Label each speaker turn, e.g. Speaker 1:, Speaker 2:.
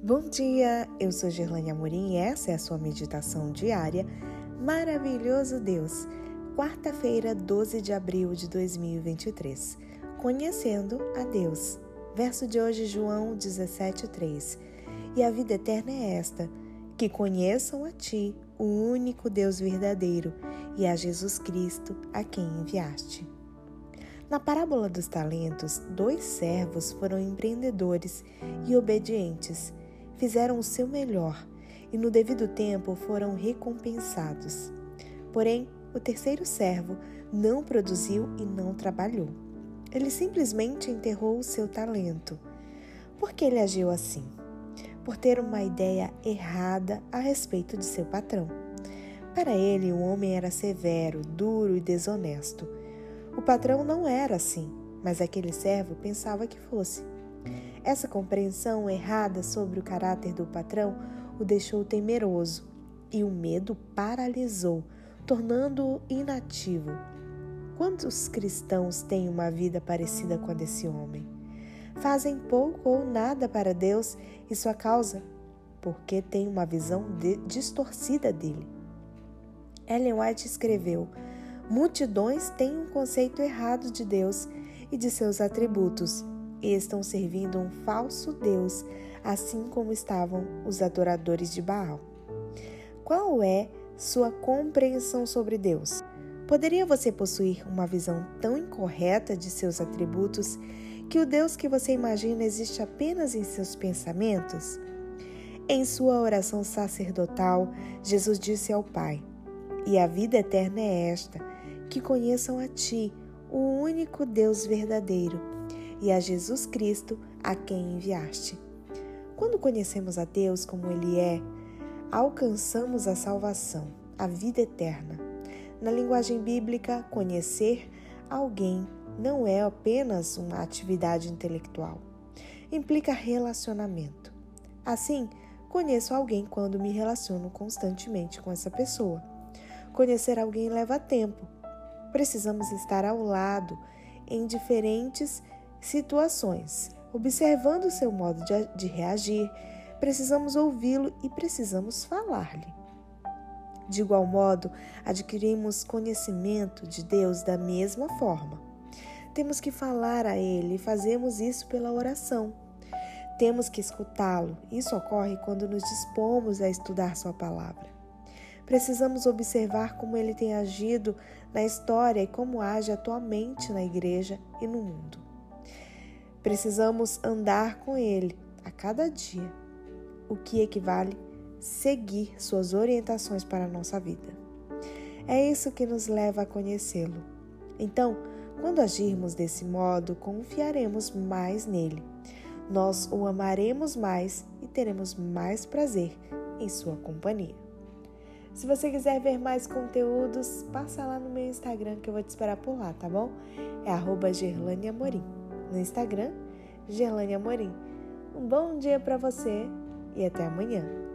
Speaker 1: Bom dia, eu sou Gerlane Amorim e essa é a sua meditação diária. Maravilhoso Deus, quarta-feira, 12 de abril de 2023. Conhecendo a Deus. Verso de hoje, João 17,3. E a vida eterna é esta: que conheçam a Ti, o único Deus verdadeiro, e a Jesus Cristo, a quem enviaste. Na parábola dos talentos, dois servos foram empreendedores e obedientes fizeram o seu melhor e no devido tempo foram recompensados. Porém, o terceiro servo não produziu e não trabalhou. Ele simplesmente enterrou o seu talento. Por que ele agiu assim? Por ter uma ideia errada a respeito de seu patrão. Para ele, o homem era severo, duro e desonesto. O patrão não era assim, mas aquele servo pensava que fosse. Essa compreensão errada sobre o caráter do patrão o deixou temeroso e o medo paralisou, tornando-o inativo. Quantos cristãos têm uma vida parecida com a desse homem? Fazem pouco ou nada para Deus e sua causa porque têm uma visão de, distorcida dele. Ellen White escreveu: Multidões têm um conceito errado de Deus e de seus atributos e estão servindo um falso Deus, assim como estavam os adoradores de Baal. Qual é sua compreensão sobre Deus? Poderia você possuir uma visão tão incorreta de seus atributos que o Deus que você imagina existe apenas em seus pensamentos? Em sua oração sacerdotal, Jesus disse ao Pai: E a vida eterna é esta, que conheçam a Ti, o único Deus verdadeiro e a Jesus Cristo, a quem enviaste. Quando conhecemos a Deus como Ele é, alcançamos a salvação, a vida eterna. Na linguagem bíblica, conhecer alguém não é apenas uma atividade intelectual. Implica relacionamento. Assim, conheço alguém quando me relaciono constantemente com essa pessoa. Conhecer alguém leva tempo. Precisamos estar ao lado em diferentes situações. Observando o seu modo de, de reagir, precisamos ouvi-lo e precisamos falar-lhe. De igual modo, adquirimos conhecimento de Deus da mesma forma. Temos que falar a Ele e fazemos isso pela oração. Temos que escutá-lo. Isso ocorre quando nos dispomos a estudar Sua palavra. Precisamos observar como ele tem agido na história e como age atualmente na igreja e no mundo. Precisamos andar com Ele a cada dia, o que equivale seguir suas orientações para a nossa vida. É isso que nos leva a conhecê-lo. Então, quando agirmos desse modo, confiaremos mais nele. Nós o amaremos mais e teremos mais prazer em sua companhia. Se você quiser ver mais conteúdos, passa lá no meu Instagram que eu vou te esperar por lá, tá bom? É arroba Amorim no Instagram, Gerlane Amorim. Um bom dia para você e até amanhã.